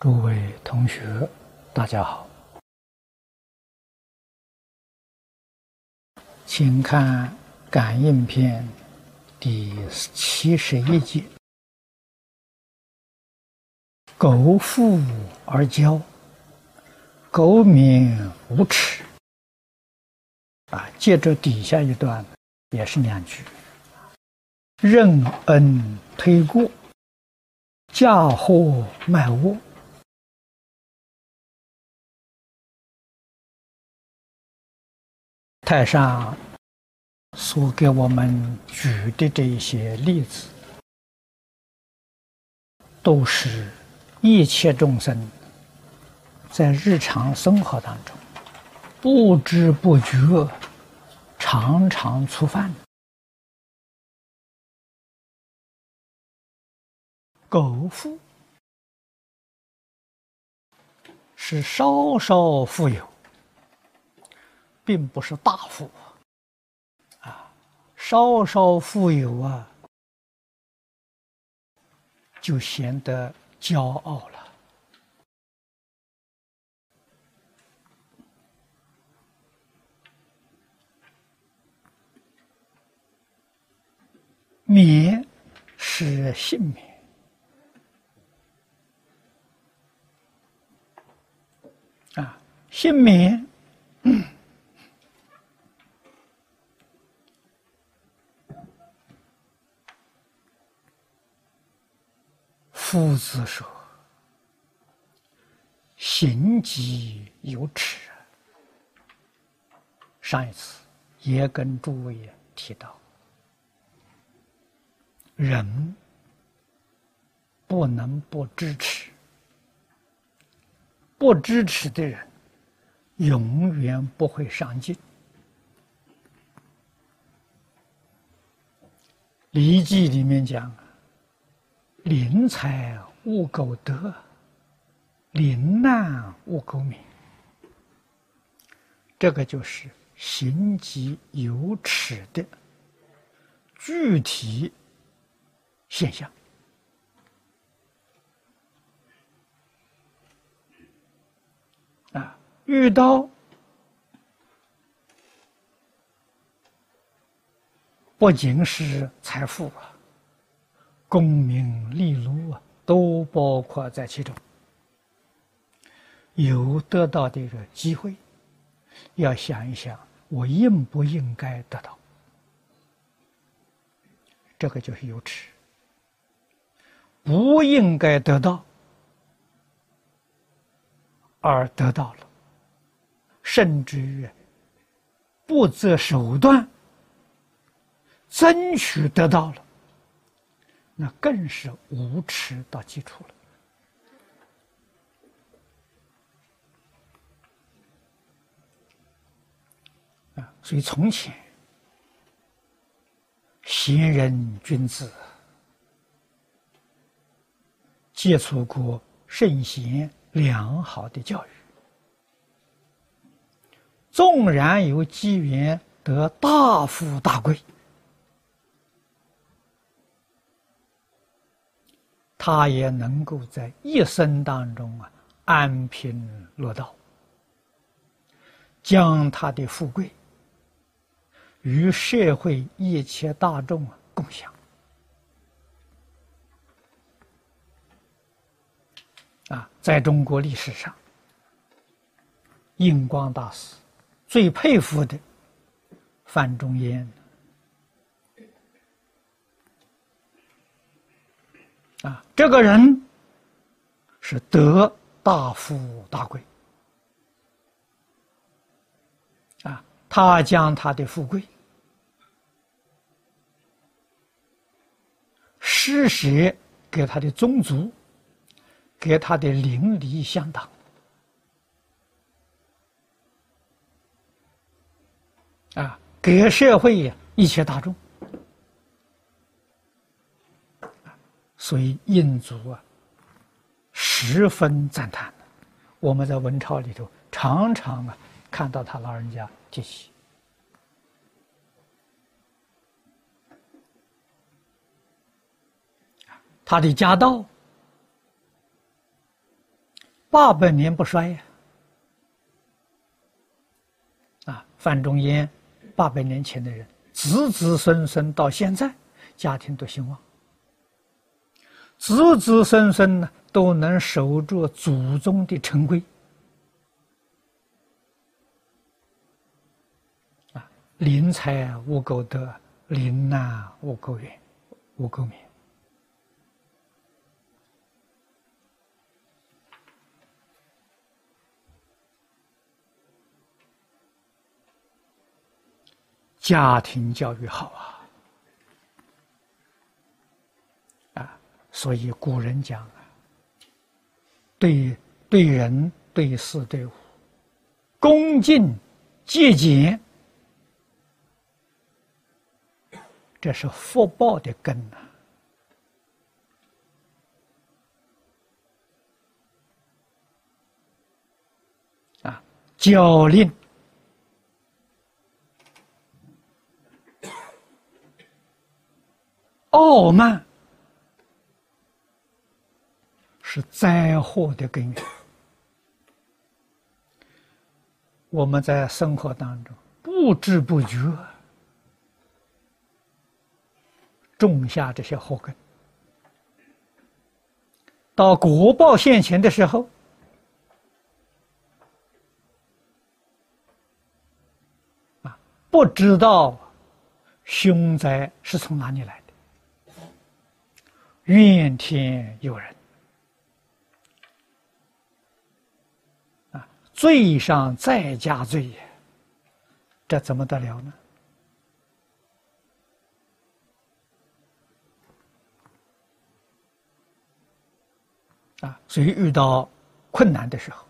诸位同学，大家好，请看《感应篇》第七十一节：“苟富而骄，苟免无耻。”啊，接着底下一段也是两句：“任恩推过，嫁祸卖窝。”台上所给我们举的这一些例子，都是一切众生在日常生活当中不知不觉、常常触犯的。苟富是稍稍富有。并不是大富，啊，稍稍富有啊，就显得骄傲了。免是幸免啊，幸免。夫子说：“行己有耻。”上一次也跟诸位提到，人不能不支持，不支持的人永远不会上进。《礼记》里面讲。临财勿苟得，临难勿苟免。这个就是行己有耻的具体现象。啊，遇到不仅是财富啊。功名利禄啊，都包括在其中。有得到的一个机会，要想一想，我应不应该得到？这个就是有耻。不应该得到，而得到了，甚至于不择手段争取得到了。那更是无耻到极处了啊！所以从前贤人君子接触过圣贤良好的教育，纵然有机缘得大富大贵。他也能够在一生当中啊安贫乐道，将他的富贵与社会一切大众啊共享。啊，在中国历史上，印光大师最佩服的范仲淹。啊，这个人是得大富大贵啊，他将他的富贵施舍给他的宗族，给他的邻里乡党啊，给社会一切大众。所以印族啊，十分赞叹。我们在文朝里头常常啊看到他老人家提起，他的家道八百年不衰呀！啊，范仲淹八百年前的人，子子孙孙到现在，家庭都兴旺，子子孙孙呢都能守住祖宗的成规。啊，临财无垢德，临难无垢缘，无垢免。家庭教育好啊，啊，所以古人讲啊，对对人对事对物，恭敬节俭，这是福报的根呐，啊，教令。傲慢是灾祸的根源。我们在生活当中不知不觉种下这些祸根，到国报现前的时候，啊，不知道凶灾是从哪里来的。怨天尤人啊！罪上再加罪，这怎么得了呢？啊！所以遇到困难的时候，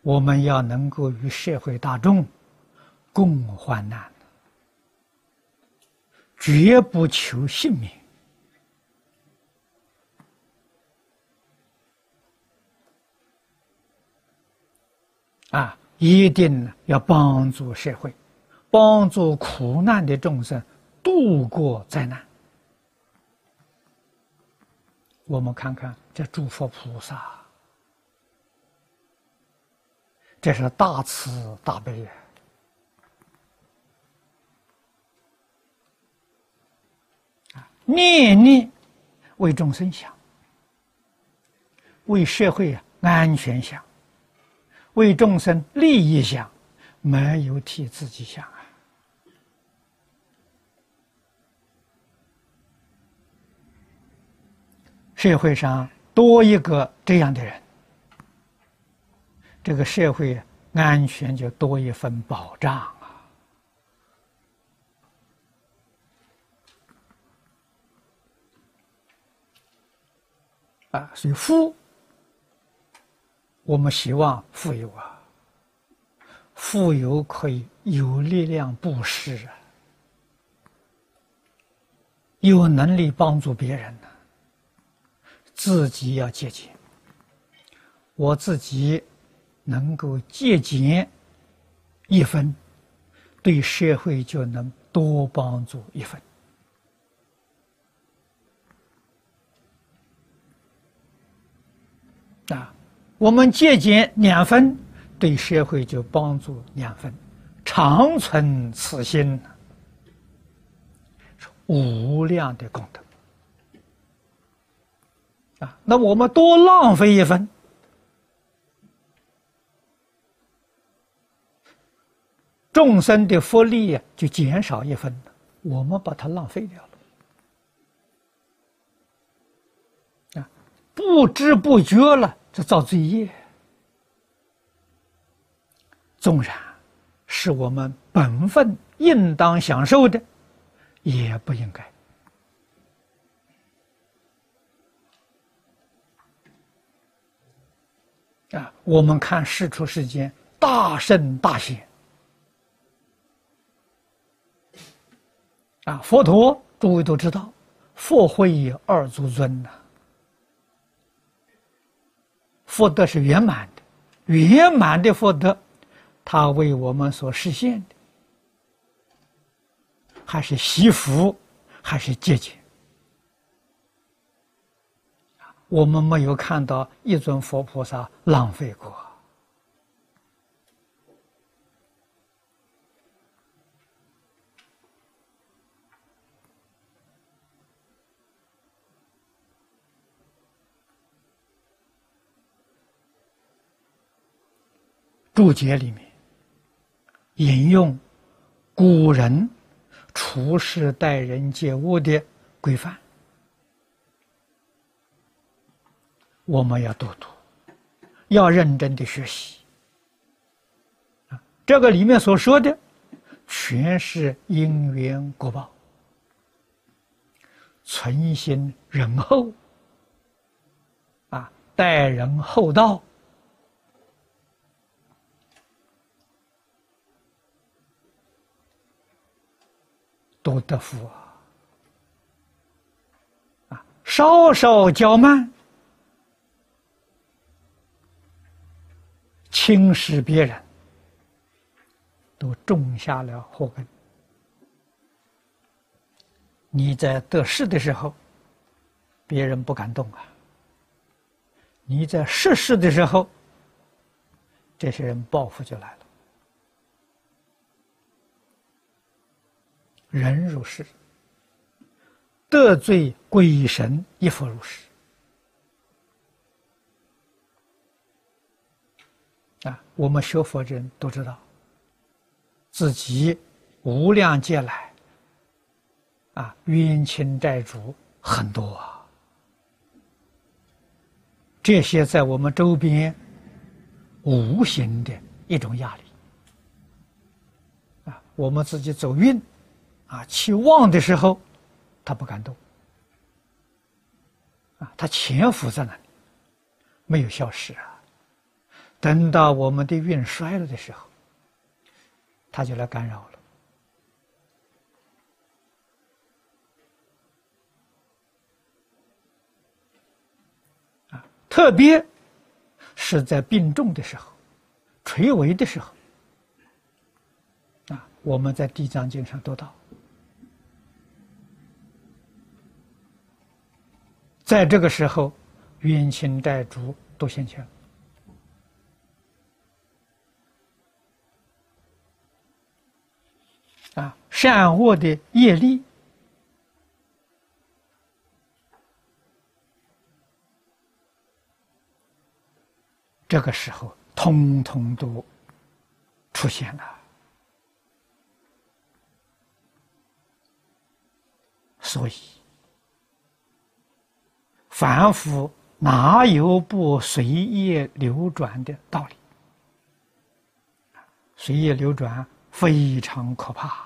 我们要能够与社会大众共患难。绝不求性命啊！一定要帮助社会，帮助苦难的众生度过灾难。我们看看这诸佛菩萨，这是大慈大悲啊！念念为众生想，为社会安全想，为众生利益想，没有替自己想啊！社会上多一个这样的人，这个社会安全就多一份保障。啊，所以夫，我们希望富有啊，富有可以有力量布施啊，有能力帮助别人呢。自己要节俭，我自己能够节俭一分，对社会就能多帮助一分。啊，我们节俭两分，对社会就帮助两分，长存此心是，无量的功德。啊，那我们多浪费一分，众生的福利呀就减少一分，我们把它浪费掉了。不知不觉了，这造罪业。纵然是我们本分应当享受的，也不应该。啊，我们看世出世间大圣大贤，啊，佛陀诸位都知道，佛会二足尊呐。福德是圆满的，圆满的福德，他为我们所实现的，还是惜福，还是节俭？我们没有看到一尊佛菩萨浪费过。注解里面引用古人处世待人接物的规范，我们要多读，要认真的学习。这个里面所说的全是因缘果报，存心仁厚，啊，待人厚道。都得福啊！啊，稍稍较慢，轻视别人，都种下了祸根。你在得势的时候，别人不敢动啊；你在失势的时候，这些人报复就来了。人如是，得罪鬼神亦复如是。啊，我们学佛人都知道，自己无量劫来，啊，冤亲债主很多啊。这些在我们周边，无形的一种压力。啊，我们自己走运。啊，气旺的时候，他不敢动。啊，他潜伏在那里，没有消失啊。等到我们的运衰了的时候，他就来干扰了。啊，特别是在病重的时候、垂危的时候，啊，我们在《地藏经》上读到。在这个时候，冤亲债主都现前了啊！善恶的业力，这个时候通通都出现了，所以。凡夫哪有不随业流转的道理？随业流转非常可怕。